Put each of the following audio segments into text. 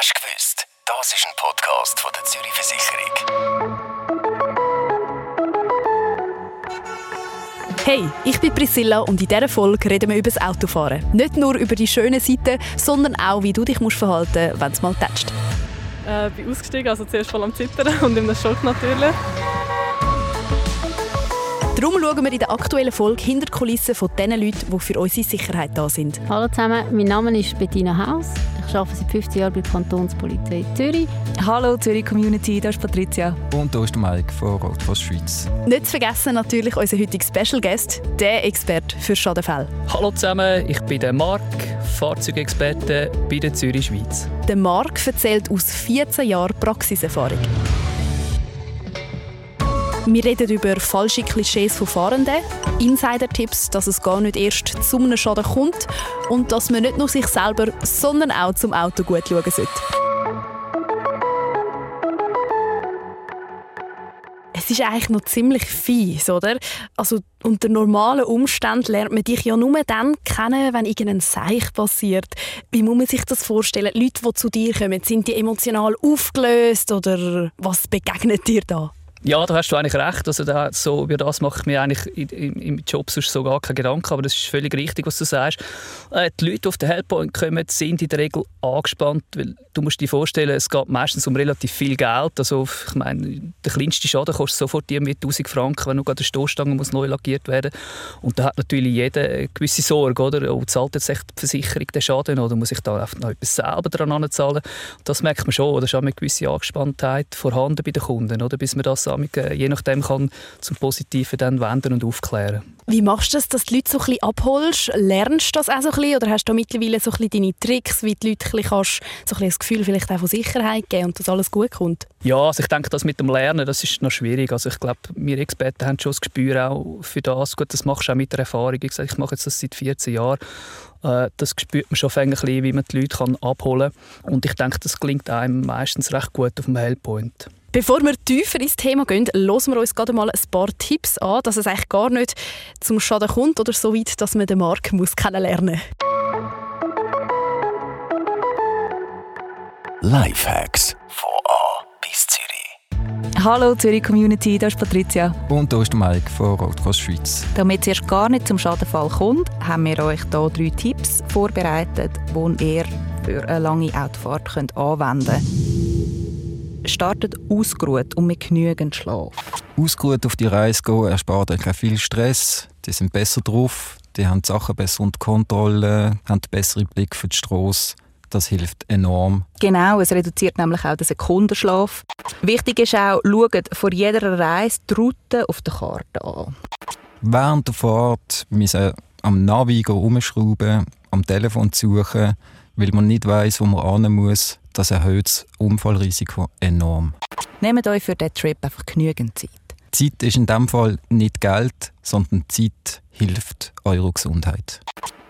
Hast du gewusst? Das ist ein Podcast von der Zürich Versicherung. Hey, ich bin Priscilla und in dieser Folge reden wir über das Autofahren. Nicht nur über die schönen Seiten, sondern auch, wie du dich musst verhalten musst, wenn es mal tätscht. Äh, bin ausgestiegen, also zuerst voll am Zittern und in der Schock natürlich. Darum schauen wir in der aktuellen Folge hinter die Kulissen von den Leuten, die für unsere Sicherheit da sind. Hallo zusammen, mein Name ist Bettina Haus. Ich arbeite seit 15 Jahren bei der Kantonspolizei Zürich. Hallo Zürich Community, das ist Patricia. Und hier ist der Mike von Rotfuss Schweiz. Nicht zu vergessen natürlich unser heutiger Special Guest, der Experte für Schadenfälle. Hallo zusammen, ich bin der Marc, Fahrzeugexperte bei der Zürich Schweiz. Der Marc erzählt aus 14 Jahren Praxiserfahrung. Wir reden über falsche Klischees von Fahrenden, Insider-Tipps, dass es gar nicht erst zu einem Schaden kommt und dass man nicht nur sich selber, sondern auch zum Auto gut schauen sollte. Es ist eigentlich noch ziemlich fies, oder? Also unter normalen Umständen lernt man dich ja nur dann kennen, wenn irgendein Seich passiert. Wie muss man sich das vorstellen? Leute, die zu dir kommen, sind die emotional aufgelöst oder was begegnet dir da? Ja, da hast du eigentlich recht. Also da, so, über das mache ich mir eigentlich im, im Job sonst so gar keine Gedanken. Aber das ist völlig richtig, was du sagst. Äh, die Leute, die auf den Helppoint kommen, sind in der Regel angespannt, weil du musst dir vorstellen, es geht meistens um relativ viel Geld. Also ich meine, der kleinste Schaden kostet sofort irgendwie 1000 Franken, wenn nur eine Stoßstange muss neu lackiert werden Und da hat natürlich jeder eine gewisse Sorge, oder? Oh, zahlt jetzt echt die Versicherung den Schaden oder muss ich da noch etwas selber dran zahlen? Das merkt man schon. Da ist auch eine gewisse Angespanntheit vorhanden bei den Kunden, oder? bis man das äh, je nachdem kann zum Positiven dann wenden und aufklären. Wie machst du das, dass die Leute so ein bisschen abholst? Lernst du das auch so ein bisschen oder hast du mittlerweile so ein bisschen deine Tricks, wie die Leute ein bisschen kannst, so ein bisschen das Gefühl vielleicht auch von Sicherheit geben und dass alles gut kommt? Ja, also ich denke, das mit dem Lernen, das ist noch schwierig. Also ich glaube, wir Experten haben schon das Gespür auch für das. Gut, das machst du auch mit der Erfahrung. Ich, sage, ich mache jetzt das seit 14 Jahren. Äh, das spürt man schon ein bisschen, wie man die Leute abholen kann. Und ich denke, das klingt einem meistens recht gut auf dem Hellpoint. Bevor wir tiefer ins Thema gehen, hören wir uns gerade mal ein paar Tipps an, dass es eigentlich gar nicht zum Schaden kommt oder so weit, dass man den Markt muss kennenlernen muss. Lifehacks von A bis Zürich. Hallo Zürich Community, das ist Patricia. Und hier ist Mike von Rotfuss Schweiz. Damit es erst gar nicht zum Schadenfall kommt, haben wir euch hier drei Tipps vorbereitet, die ihr für eine lange Autofahrt könnt anwenden könnt startet ausgeruht und mit genügend Schlaf. Ausgeruht auf die Reise gehen erspart euch viel Stress. Die sind besser drauf, die haben die Sachen besser unter Kontrolle, haben einen besseren Blick für die Strasse. Das hilft enorm. Genau, es reduziert nämlich auch den Sekundenschlaf. Wichtig ist auch, schaut vor jeder Reise die Route auf der Karte an. Während der Fahrt müssen am Navi herumschrauben, am Telefon suchen, weil man nicht weiß, wo man hin muss das erhöht das Unfallrisiko enorm. Nehmt euch für diesen Trip einfach genügend Zeit. Zeit ist in diesem Fall nicht Geld, sondern Zeit hilft eurer Gesundheit.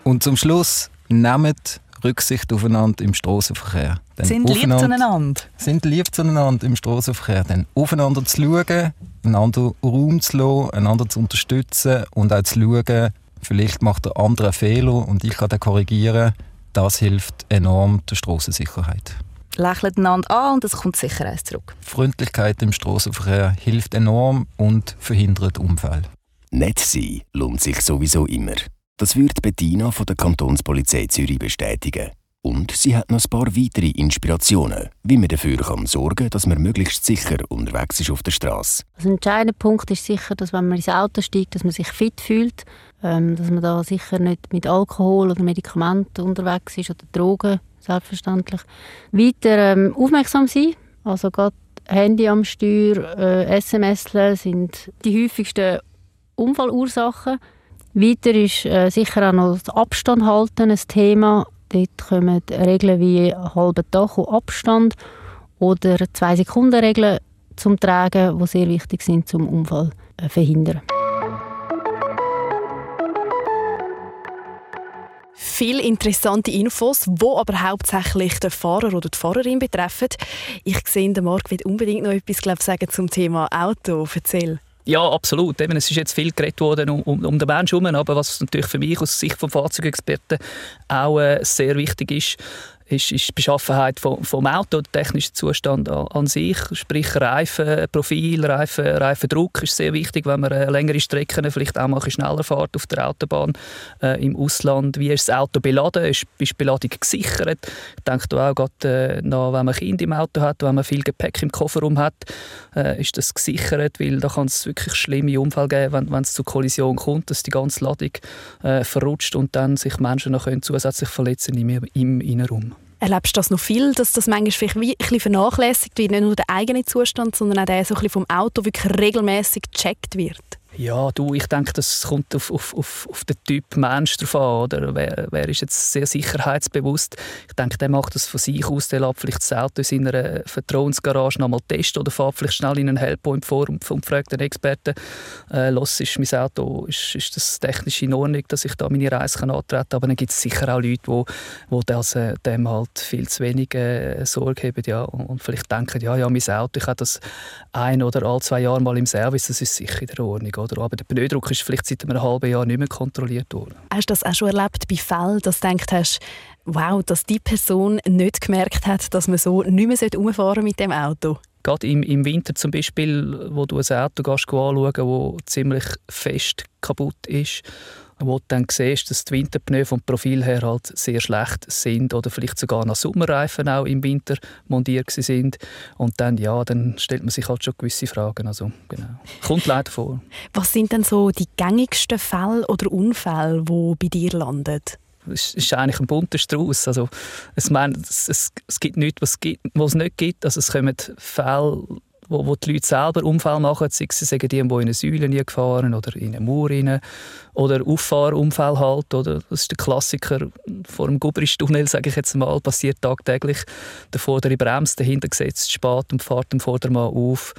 Und zum Schluss, nehmt Rücksicht aufeinander im Straßenverkehr. Sind lieb zueinander. Sind lieb zueinander im Straßenverkehr. Dann aufeinander zu schauen, einander Raum zu lassen, einander zu unterstützen und auch zu schauen, vielleicht macht der andere einen Fehler und ich kann den korrigieren. Das hilft enorm der Strassensicherheit lächelt einander an und es kommt Sicherheit zurück. Freundlichkeit im Straßenverkehr hilft enorm und verhindert Unfälle. Nett sein lohnt sich sowieso immer. Das wird Bettina von der Kantonspolizei Zürich bestätigen. Und sie hat noch ein paar weitere Inspirationen, wie man dafür kann sorgen kann, dass man möglichst sicher unterwegs ist auf der Straße. Also ein entscheidender Punkt ist sicher, dass wenn man ins Auto steigt, dass man sich fit fühlt, ähm, dass man da sicher nicht mit Alkohol oder Medikamenten unterwegs ist oder Drogen selbstverständlich. Weiter ähm, aufmerksam sein, also gerade Handy am Steuer, äh, SMS sind die häufigsten Unfallursachen. Weiter ist äh, sicher auch noch das Abstand halten ein Thema. Dort kommen Regeln wie halber Tag und Abstand oder zwei Sekunden Regeln zum Tragen, die sehr wichtig sind zum Unfall äh, verhindern. Viele interessante Infos, die aber hauptsächlich den Fahrer oder die Fahrerin betreffen. Ich sehe, der Marc wird unbedingt noch etwas glaub, sagen zum Thema Auto. Erzähl. Ja, absolut. es ist jetzt viel geredet worden um, um, um den Menschen herum, aber was natürlich für mich aus Sicht des Fahrzeugexperten auch äh, sehr wichtig ist, ist, die Beschaffenheit vom, vom Auto, der technische Zustand an, an sich, sprich Reifenprofil, Reifen, Reifendruck ist sehr wichtig, wenn man äh, längere Strecken vielleicht auch mal schneller fährt auf der Autobahn äh, im Ausland. Wie ist das Auto beladen? Ist, die Beladung gesichert? Ich denke da auch gerade äh, nach, wenn man Kinder im Auto hat, wenn man viel Gepäck im Kofferraum hat, äh, ist das gesichert, weil da kann es wirklich schlimme Unfälle geben, wenn, wenn es zu Kollision kommt, dass die ganze Ladung äh, verrutscht und dann sich Menschen noch können zusätzlich verletzen im, im Innenraum. Erlebst du das noch viel, dass das manchmal vielleicht wie ein bisschen vernachlässigt wird, nicht nur der eigene Zustand, sondern auch der so ein bisschen vom Auto wirklich regelmäßig gecheckt wird? Ja, du, ich denke, das kommt auf, auf, auf, auf den Typ Mensch drauf an. Oder? Wer, wer ist jetzt sehr sicherheitsbewusst? Ich denke, der macht das von sich aus. Der lässt vielleicht das Auto in seiner Vertrauensgarage noch mal testen oder fährt vielleicht schnell in einen Helppoint vor und, und fragt den Experten, äh, los, ist mein Auto, ist, ist das technisch in Ordnung, dass ich da meine Reise kann antreten kann? Aber dann gibt es sicher auch Leute, die, die das, äh, dem halt viel zu wenig äh, Sorge haben ja, und, und, vielleicht denken, ja, ja, mein Auto, ich habe das ein oder alle zwei Jahre mal im Service, das ist sicher in der Ordnung. Oder? Aber der Pneudruck ist vielleicht seit einem halben Jahr nicht mehr kontrolliert worden. Hast du das auch schon erlebt bei Fällen, dass du gedacht hast, wow, dass die Person nicht gemerkt hat, dass man so nicht mehr umfahren mit dem Auto? Gerade im, im Winter zum Beispiel, wo du ein Auto gehst, anschauen das ziemlich fest kaputt ist wo du dann siehst, dass die Winterpneu vom Profil her halt sehr schlecht sind oder vielleicht sogar noch Sommerreifen auch im Winter montiert sind und dann ja, dann stellt man sich halt schon gewisse Fragen, also genau. Kommt leider vor. Was sind denn so die gängigsten Fälle oder Unfälle, wo bei dir landen? Es ist eigentlich ein bunter Strauß. Also, es, es, es, es gibt nichts, was, was es nicht gibt. Also, es kommen Fälle wo, wo die Leute selber Unfall machen, sei sie sagen die, die in eine Säule gefahren oder in eine Mauer rein oder Auffahrunfall halt, oder? Das ist der Klassiker vor dem Gubristunnel, sage ich jetzt mal, passiert tagtäglich. Der vordere bremst, der hinter gesetzt spät und fährt dem Vordermann auf.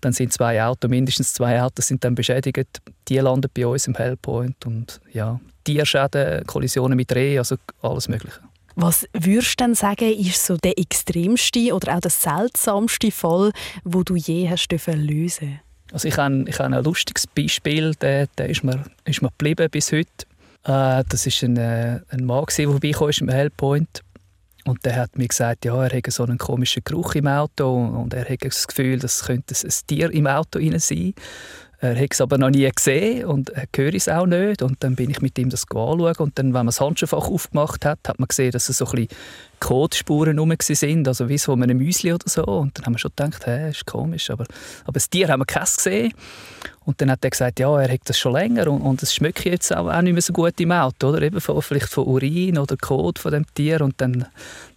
Dann sind zwei Autos, mindestens zwei Autos sind dann beschädigt. Die landen bei uns im Hellpoint und ja, Tierschäden, Kollisionen mit Reh, also alles Mögliche. Was würdest du denn sagen, ist so der extremste oder auch der seltsamste Fall, wo du je hast lösen also ich habe, ich ein lustiges Beispiel, der, der ist, mir, ist mir geblieben bis heute. Äh, das ist ein, äh, ein Mann, der vorbeikam im Hellpoint. Und der hat mir gesagt, ja, er hätte so einen komischen Geruch im Auto und er hätte das Gefühl, das könnte ein Tier im Auto sein. Er hat es aber noch nie gesehen und hört es auch nicht. Und dann bin ich mit ihm das anschauen. Und dann, wenn man das Handschuhfach aufgemacht hat, hat man gesehen, dass es so ein bisschen Kotspuren rum sind, also wie so einem Müsli oder so. Und dann haben wir schon gedacht, hä, ist komisch. Aber, aber das Tier haben wir keins gesehen. Und dann hat er gesagt, ja, er hat das schon länger und, und es schmeckt jetzt auch, auch nicht mehr so gut im Auto, oder? Eben von, vielleicht von Urin oder Kot von dem Tier. Und dann,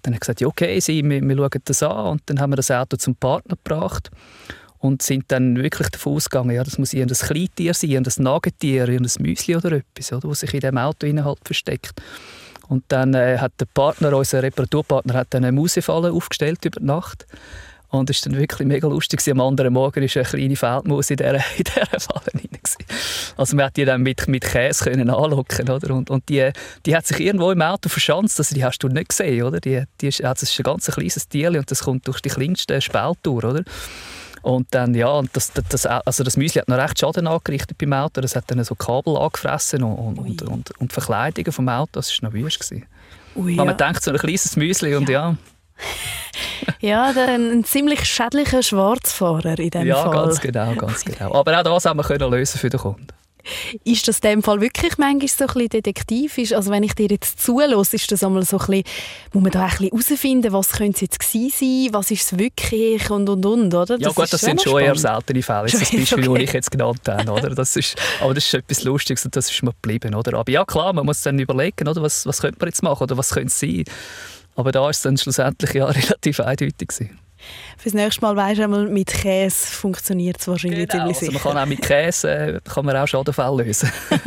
dann hat er gesagt, ja, okay, Sie, wir, wir schauen das an. Und dann haben wir das Auto zum Partner gebracht und sind dann wirklich davon ausgegangen, ja, das muss ein Kleintier sein, ein Nagetier, ein Müsli oder etwas, oder, das sich in dem Auto halt versteckt. Und dann äh, hat der Partner, unser Reparaturpartner, hat dann eine Mausefalle aufgestellt über die Nacht. Und es war dann wirklich mega lustig. Am anderen Morgen war eine kleine Feldmaus in dieser, in dieser Falle rein. Also man konnte die dann mit, mit Käse können anlocken, oder? Und, und die, die hat sich irgendwo im Auto verschanzt, also die hast du nicht gesehen, oder? Die, die ist, also ist ein ganz kleines Tier und das kommt durch die kleinsten Spältour, oder? Und dann, ja, und das, das, also das Müsli hat noch recht Schaden angerichtet beim Auto. Das hat dann so Kabel angefressen und, und, und, und, Verkleidungen vom Auto. Das war noch wüst. Ui, ja. Man denkt, so ein kleines Müsli und ja. ja, ein ziemlich schädlicher Schwarzfahrer in dem ja, Fall. Ja, ganz genau, ganz genau. Aber auch das haben wir lösen für den Kunden. Ist das in dem Fall wirklich manchmal so ein bisschen detektivisch? Also wenn ich dir jetzt zulasse, ist das einmal so ein bisschen, muss man da ein bisschen herausfinden, was könnte es jetzt gewesen sein, was ist es wirklich und und und, oder? Das ja gut, das sind schon eher seltene Fälle, das Beispiel, okay. das ich jetzt genannt habe, oder? Das ist, aber das ist etwas Lustiges und das ist mir geblieben, oder? Aber ja klar, man muss dann überlegen, oder? Was, was könnte man jetzt machen oder was könnte es sein? Aber da ist es dann schlussendlich ja relativ eindeutig gewesen. Fürs nächste Mal weisst du einmal, mit Käse funktioniert es wahrscheinlich genau, ziemlich sicher. Also man kann auch mit Käse äh, kann man auch Schadenfälle lösen.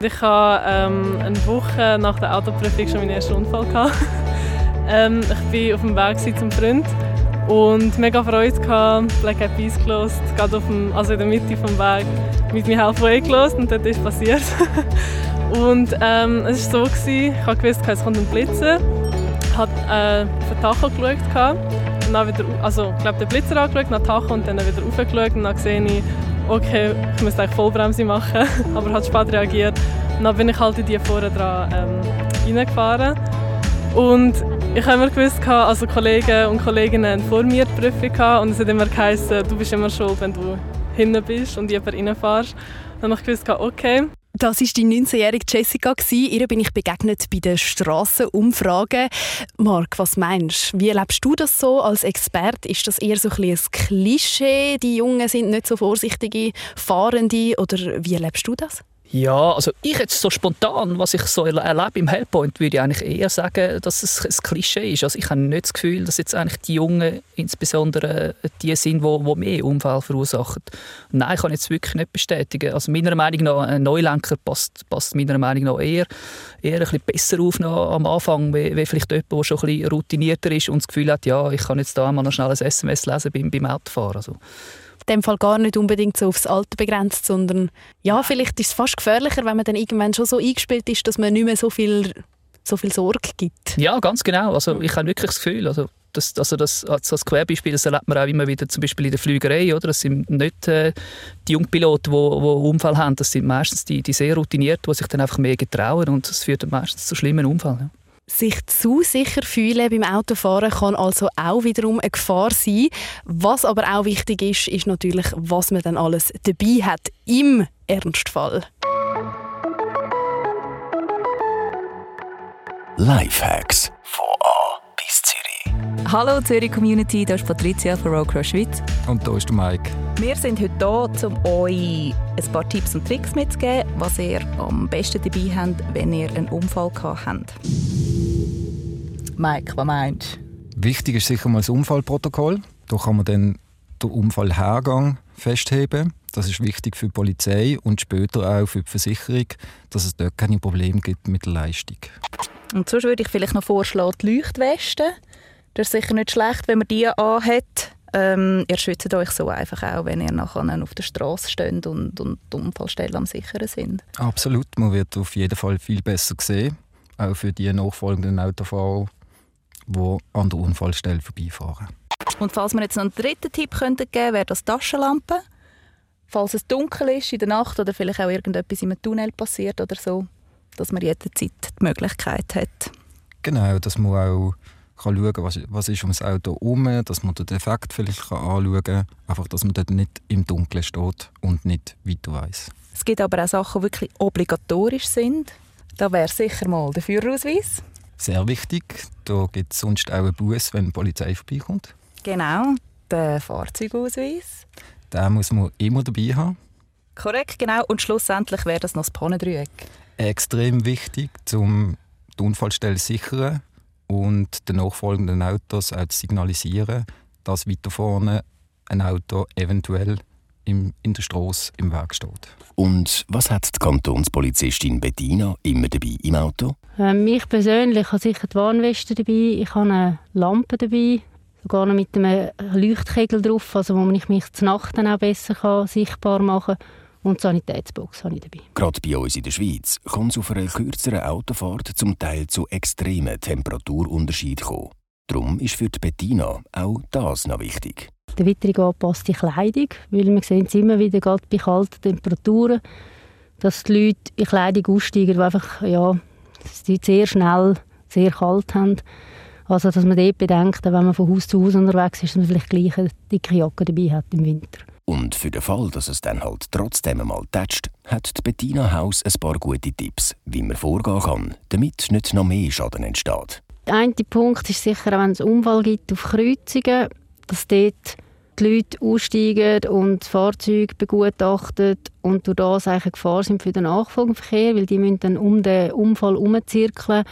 ich hatte ähm, eine Woche nach der Autoprüfung schon meinen ersten Unfall. ähm, ich war auf dem Weg zum Freund und mega Freude gehabt, Black Eyed Peas gelost, gerade auf dem, also in der Mitte des Weg mit mir Halfway gelost und dort ist passiert. Und ähm, es war so, gewesen, ich wusste, es kommt ein Blitzer. Ich habe äh, auf den Tacho geschaut. Und dann wieder, also, ich glaube, den Blitzer angeschaut, nach Tacho und dann wieder raufgeschaut. Und dann sehe ich, okay, ich müsste eigentlich Vollbremse machen. Aber hat spät reagiert Und dann bin ich halt in die vorne dran ähm, reingefahren. Und ich habe immer gewusst, also Kollegen und Kolleginnen vor mir die Prüfung und es hat immer geheißen, du bist immer schuld, wenn du hinten bist und jemand reinfährst. Dann habe ich gewusst, okay. Das war die 19-jährige Jessica. Ihr bin ich begegnet bei den Strassenumfragen. Marc, was meinst du? Wie erlebst du das so als Experte? Ist das eher so ein, ein Klischee, die Jungen sind nicht so vorsichtige Fahrende? Oder wie erlebst du das? Ja, also ich jetzt so spontan, was ich so erlebe im Hellpoint, würde ich eigentlich eher sagen, dass es ein Klischee ist. Also ich habe nicht das Gefühl, dass jetzt eigentlich die Jungen insbesondere die sind, die, die mehr Unfälle verursachen. Nein, kann ich jetzt wirklich nicht bestätigen. Also meiner Meinung nach, ein Neulenker passt, passt meiner Meinung nach eher, eher ein bisschen besser auf am Anfang, wie, wie vielleicht jemand, der schon ein bisschen routinierter ist und das Gefühl hat, ja, ich kann jetzt da mal noch schnell ein SMS lesen beim, beim Autofahren. Also dem Fall gar nicht unbedingt so aufs Alter begrenzt, sondern ja, vielleicht ist es fast gefährlicher, wenn man dann irgendwann schon so eingespielt ist, dass man nicht mehr so viel, so viel Sorge gibt. Ja, ganz genau. Also ich habe wirklich das Gefühl, also das, also das als, als Querbeispiel, das erlebt man auch immer wieder zum Beispiel in der Flügerei, oder? Das sind nicht äh, die Jungpiloten, die, die Unfall haben, das sind meistens die, die sehr routinierten, die sich dann einfach mehr getrauen und das führt dann meistens zu schlimmen Unfällen. Ja. Sich zu sicher fühlen beim Autofahren kann also auch wiederum eine Gefahr sein. Was aber auch wichtig ist, ist natürlich, was man dann alles dabei hat im Ernstfall. Lifehacks von A bis Zürich. Hallo Zürich Community, hier ist Patricia von Road Cross Schweiz. Und hier ist der Mike. Wir sind heute hier, um euch ein paar Tipps und Tricks mitzugeben, was ihr am besten dabei habt, wenn ihr einen Unfall gehabt habt. Mike, was meinst du? Wichtig ist sicher mal das Unfallprotokoll. Da kann man dann den Unfallhergang festheben. Das ist wichtig für die Polizei und später auch für die Versicherung, dass es dort keine Probleme gibt mit der Leistung. Und sonst würde ich vielleicht noch vorschlagen, die Leuchtweste. Das ist sicher nicht schlecht, wenn man die anhat. Ähm, ihr schützt euch so einfach auch, wenn ihr nachher auf der Straße steht und, und die Unfallstellen am sicheren sind. Absolut, man wird auf jeden Fall viel besser gesehen, auch für die nachfolgenden Autofahrer die an der Unfallstelle vorbeifahren. Und falls wir jetzt noch einen dritten Tipp könnten geben wäre das Taschenlampe. Falls es dunkel ist in der Nacht oder vielleicht auch irgendetwas im Tunnel passiert oder so, dass man jederzeit die Möglichkeit hat. Genau, dass man auch kann schauen kann, was, was ist um das Auto herum, dass man den Defekt vielleicht kann anschauen kann. Einfach, dass man dort nicht im Dunkeln steht und nicht weiter weiss. Es gibt aber auch Sachen, die wirklich obligatorisch sind. Da wäre sicher mal der Führerausweis sehr wichtig. Da gibt es sonst auch einen Bus, wenn die Polizei vorbeikommt. Genau, der Fahrzeugausweis. Den muss man immer dabei haben. Korrekt, genau. Und schlussendlich wäre das noch das Pannendreieck. Extrem wichtig, um die Unfallstelle zu sichern und den nachfolgenden Autos auch zu signalisieren, dass weiter vorne ein Auto eventuell im, in der Straße im Weg steht. Und was hat die Kantonspolizistin Bettina immer dabei im Auto? Ähm, ich persönlich habe sicher die Warnweste dabei, ich habe eine Lampe dabei, sogar noch mit einem Leuchtkegel drauf, also wo ich mich zur Nacht dann auch besser kann, sichtbar machen kann. Und die Sanitätsbox habe ich dabei. Gerade bei uns in der Schweiz kann es auf einer kürzeren Autofahrt zum Teil zu extremen Temperaturunterschieden kommen. Darum ist für die Bettina auch das noch wichtig der Witterung angepasste Kleidung, weil wir sehen es immer wieder, gerade bei kalten Temperaturen, dass die Leute in Kleidung aussteigen, die einfach ja, die sehr schnell sehr kalt haben. Also dass man dort bedenkt, wenn man von Haus zu Haus unterwegs ist, dass man vielleicht gleich eine dicke Jacke dabei hat im Winter. Und für den Fall, dass es dann halt trotzdem einmal tätscht, hat die Bettina Haus ein paar gute Tipps, wie man vorgehen kann, damit nicht noch mehr Schaden entsteht. Der eine Punkt ist sicher, wenn es Unfall gibt auf Kreuzungen, dass dort die Leute aussteigen und das Fahrzeug begutachten und durch das eigentlich eine Gefahr sind für den Nachfolgeverkehr, weil die müssen dann um den Unfall herumzirkeln.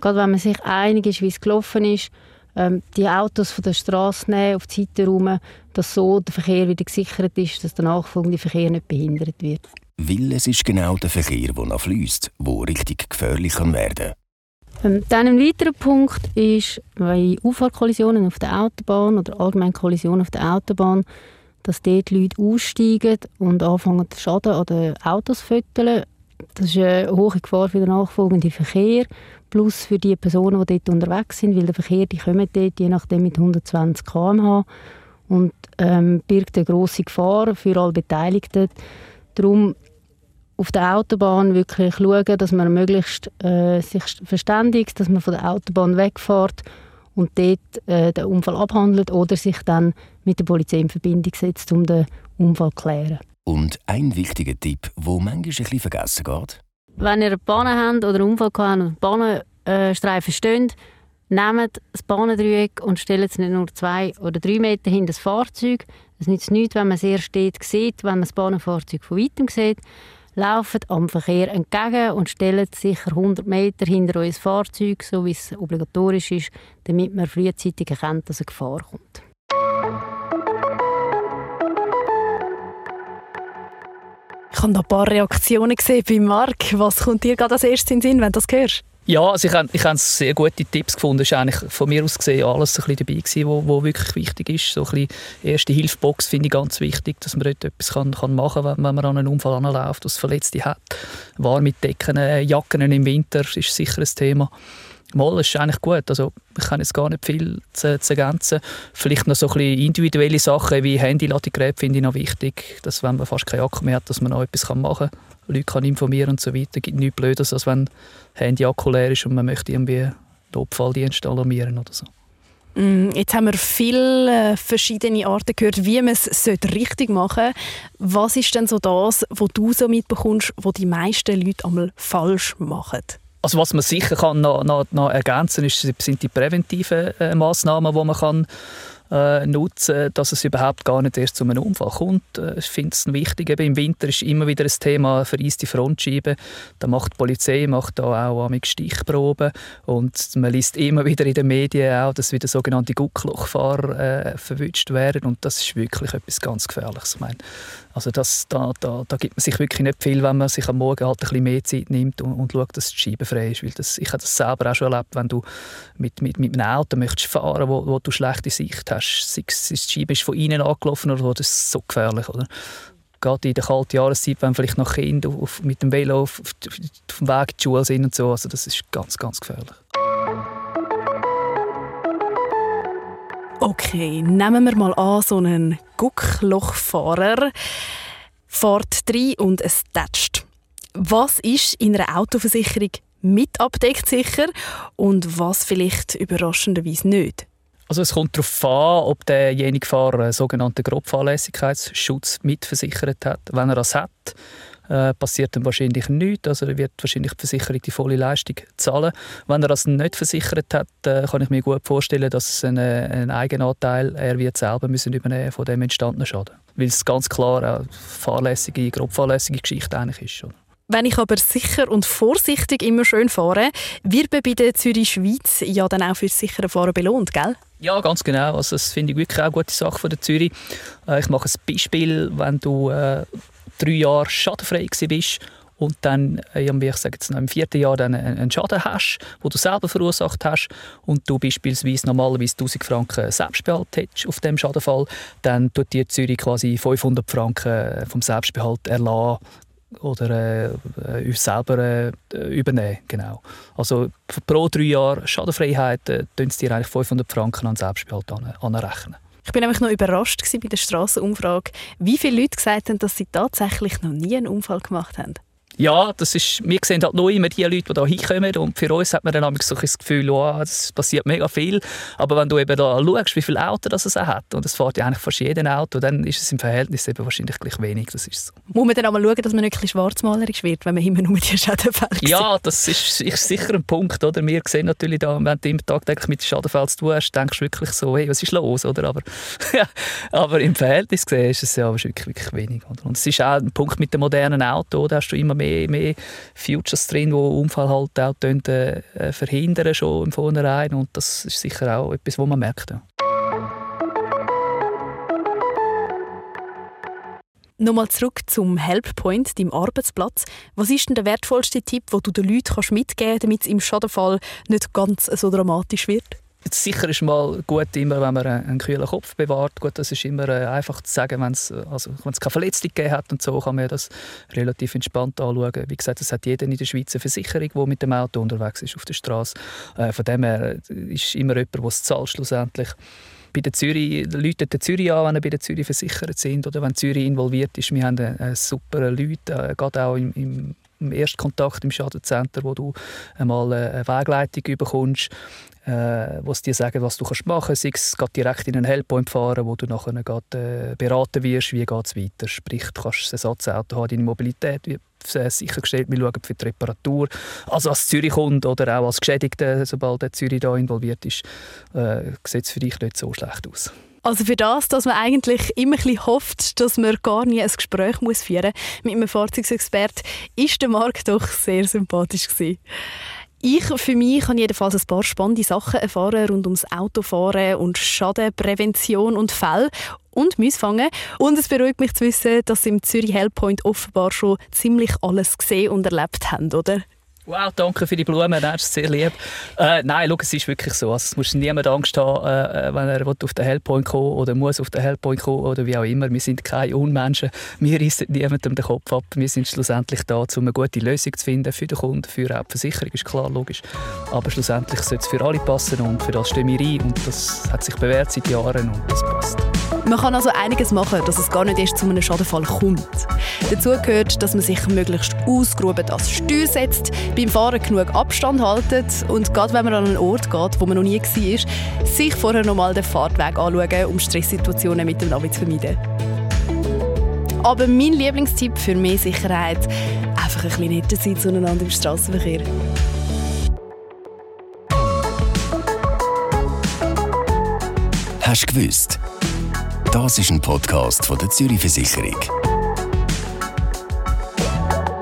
Gerade wenn man sich einig ist, wie es gelaufen ist, ähm, die Autos von der Straße nehmen, auf die Seite rum, dass so der Verkehr wieder gesichert ist, dass der nachfolgende Verkehr nicht behindert wird. Weil es ist genau der Verkehr, der noch fließt, der richtig gefährlich kann werden ähm, dann ein weiterer Punkt ist, bei Unfallkollisionen auf der Autobahn oder allgemein Kollisionen auf der Autobahn, dass dort Leute aussteigen und anfangen, Schaden an den Autos zu fütteln. Das ist eine hohe Gefahr für den nachfolgenden Verkehr, plus für die Personen, die dort unterwegs sind, weil der Verkehr, die kommen dort je nachdem mit 120 km/h und ähm, birgt eine grosse Gefahr für alle Beteiligten. Darum auf der Autobahn wirklich schauen, dass man möglichst äh, sich verständigt, dass man von der Autobahn wegfährt und dort äh, den Unfall abhandelt oder sich dann mit der Polizei in Verbindung setzt, um den Unfall zu klären. Und ein wichtiger Tipp, wo manchmal ein bisschen vergessen geht. Wenn ihr eine Panne habt oder einen Unfall habt und Bahnenstreifen stehen, nehmt das Bahnendreieck und stellt es nicht nur zwei oder drei Meter hinter das Fahrzeug. Es nützt nichts, wenn man sehr steht sieht, wenn man das Bahnenfahrzeug von weitem sieht. Lauft am Verkehr entgegen und stellt sicher 100 Meter hinter euer Fahrzeug, so wie es obligatorisch ist, damit man frühzeitig erkennt, dass eine Gefahr kommt. Ich habe noch ein paar Reaktionen gesehen bei Marc. Was kommt dir gerade als erstes in den Sinn, wenn du das hörst? Ja, also ich, ich habe sehr gute Tipps gefunden. Es war eigentlich von mir aus gesehen alles ein bisschen dabei, gewesen, wo, wo wirklich wichtig ist. So ein erste Hilfebox finde ich ganz wichtig, dass man dort etwas kann, kann machen kann, wenn man an einen Unfall anläuft, was Verletzte hat. Warme Decken, äh, Jacken im Winter ist sicher ein Thema. Mal, ist eigentlich gut. Also, ich kann jetzt gar nicht viel zu, zu ergänzen. Vielleicht noch so ein bisschen individuelle Sachen wie Handy-Ladegerät finde ich noch wichtig, dass wenn man fast keinen Akku mehr hat, dass man noch etwas machen kann. Leute kann informieren und so weiter. Es gibt nichts Blödes, als wenn Handy-Akku leer ist und man möchte irgendwie einen Notfalldienst alarmieren oder so. Mm, jetzt haben wir viele äh, verschiedene Arten gehört, wie man es richtig machen sollte. Was ist denn so das, was du so mitbekommst, was die meisten Leute einmal falsch machen? Also was man sicher kann noch, noch, noch ergänzen ist, sind die präventiven äh, Massnahmen, die man kann äh, nutzen, dass es überhaupt gar nicht erst zu einem Unfall kommt. Äh, ich finde es wichtig. Eben Im Winter ist immer wieder ein Thema vereiste Frontscheiben. Da macht die Polizei macht da auch mit Stichproben und man liest immer wieder in den Medien auch, dass wieder sogenannte Gucklochfahrer äh, verwünscht werden und das ist wirklich etwas ganz Gefährliches. Ich meine, also das, da, da, da gibt man sich wirklich nicht viel, wenn man sich am Morgen halt ein bisschen mehr Zeit nimmt und, und schaut, dass die Scheibe frei ist. Weil das, ich habe das selber auch schon erlebt, wenn du mit, mit, mit einem Auto möchtest fahren wo, wo du schlechte Sicht hast, sei es, die Scheibe ist von innen angelaufen oder so, das ist so gefährlich. Oder? Gerade in der kalten Jahreszeit, wenn vielleicht noch Kinder auf, mit dem Velo auf, auf, auf dem Weg die Schule sind und so, also das ist ganz, ganz gefährlich. Okay, nehmen wir mal an, so einen Gucklochfahrer fährt rein und es tätscht. Was ist in einer Autoversicherung mit abdeckt sicher und was vielleicht überraschenderweise nicht? Also es kommt darauf an, ob derjenige Fahrer einen sogenannten Grobfahrlässigkeitsschutz mitversichert hat. Wenn er das hat, äh, passiert dann wahrscheinlich nichts. Also er wird wahrscheinlich die Versicherung die volle Leistung zahlen. Wenn er das nicht versichert hat, äh, kann ich mir gut vorstellen, dass es einen, Eigenanteil er wird selber müssen übernehmen von dem entstandenen Schaden. Weil es ganz klar eine fahrlässige, grob fahrlässige Geschichte eigentlich ist. Oder? Wenn ich aber sicher und vorsichtig immer schön fahre, wird man bei der Zürich Schweiz ja dann auch für das sichere Fahren belohnt, gell? Ja, ganz genau. Also das finde ich wirklich auch eine gute Sache von der Zürich. Äh, ich mache ein Beispiel, wenn du äh, drei Jahre schadenfrei bist und dann äh, ich sage jetzt im vierten Jahr dann einen Schaden hast, wo du selber verursacht hast und du beispielsweise normalerweise 1000 Franken Selbstbehalt hättest auf dem Schadenfall, dann tut dir Zürich quasi 500 Franken vom Selbstbehalt erlassen oder äh, uns selber äh, übernehmen. Genau. Also pro drei Jahre Schadenfreiheit äh, sie dir eigentlich 500 Franken an Selbstbehalt an, anrechnen. Ich bin nämlich noch überrascht bei der Straßenumfrage, wie viele Leute gesagt haben, dass sie tatsächlich noch nie einen Unfall gemacht haben. Ja, das ist, wir sehen halt nur immer die Leute, die hier hinkommen und für uns hat man dann so das Gefühl, oh, es passiert mega viel, aber wenn du eben da schaust, wie viele Autos das es hat und es fährt ja eigentlich fast jeden Auto, dann ist es im Verhältnis eben wahrscheinlich gleich wenig, das ist so. Muss man dann aber schauen, dass man nicht schwarzmalerisch wird, wenn man immer nur die Schädenfälle sieht? Ja, das ist, ist, sicher ein Punkt, oder? Wir sehen natürlich da, wenn du immer tagtäglich mit Schädenfällen zu tun hast, denkst du wirklich so, hey, was ist los, oder? Aber, aber im Verhältnis gesehen ist es ja wirklich, wirklich wenig, oder? Und es ist auch ein Punkt mit dem modernen Auto, da hast du immer mehr, mehr Futures drin, die Unfall halt auch äh, verhindern schon im Vornherein und das ist sicher auch etwas, was man merkt. Ja. Nochmal zurück zum Helppoint, deinem Arbeitsplatz. Was ist denn der wertvollste Tipp, den du den Leuten mitgeben kannst, damit es im Schadenfall nicht ganz so dramatisch wird? Sicher ist mal gut, immer, wenn man einen kühlen Kopf bewahrt. Gut, das ist immer äh, einfach zu sagen, wenn es also, keine Verletzung gegeben hat und so, kann man das relativ entspannt anschauen. Wie gesagt, es hat jeder in der Schweiz eine Versicherung, die mit dem Auto unterwegs ist auf der Straße. Äh, von dem her äh, ist immer jemand, der es zahlt schlussendlich. bei der Zürich, Leute der Zürich an, wenn sie bei der Zürich versichert sind oder wenn Zürich involviert ist. Wir haben eine super Leute, äh, gerade auch im, im im Erstkontakt im Schadencenter, wo du einmal eine Wegleitung bekommst, äh, wo sie dir sagen, was du kannst machen kannst. Sei es direkt in einen Helppoint fahren, wo du nachher grad, äh, beraten wirst, wie es weiter. Sprich, du kannst ein Ersatzauto haben, deine Mobilität wird sichergestellt, wir schauen für die Reparatur. Also als Zürich-Kunde oder auch als Geschädigter, sobald der Zürich da involviert ist, äh, sieht es für dich nicht so schlecht aus. Also für das, dass man eigentlich immer ein hofft, dass man gar nie ein Gespräch muss führen muss mit einem Fahrzeugexperten, ist der Markt doch sehr sympathisch gewesen. Ich für mich habe jedenfalls ein paar spannende Sachen erfahren rund ums Autofahren und Schadenprävention und Fälle und Müsfangen. Und es beruhigt mich zu wissen, dass Sie im Zürich Hellpoint offenbar schon ziemlich alles gesehen und erlebt haben, oder? Wow, danke für die Blumen, das ist sehr lieb. Äh, nein, schau, es ist wirklich so. Also, es muss niemand Angst haben, äh, wenn er auf den Hellpoint kommen oder muss auf den Hellpoint kommen oder wie auch immer. Wir sind keine Unmenschen. Wir reissen niemandem den Kopf ab. Wir sind schlussendlich da, um eine gute Lösung zu finden für den Kunden, für auch die Versicherung, ist klar, logisch. Aber schlussendlich sollte es für alle passen und für das stehen wir ein. Und das hat sich bewährt seit Jahren und das passt. Man kann also einiges machen, dass es gar nicht erst zu einem Schadenfall kommt. Dazu gehört, dass man sich möglichst ausgeruht als Steuer setzt, beim Fahren genug Abstand haltet und gerade wenn man an einen Ort geht, wo man noch nie war, sich vorher nochmal den Fahrtweg anschauen, um Stresssituationen mit dem Navi zu vermeiden. Aber mein Lieblingstipp für mehr Sicherheit, einfach ein bisschen netter sein zueinander im Straßenverkehr. Hast du gewusst? Das ist ein Podcast von der Zürich Versicherung.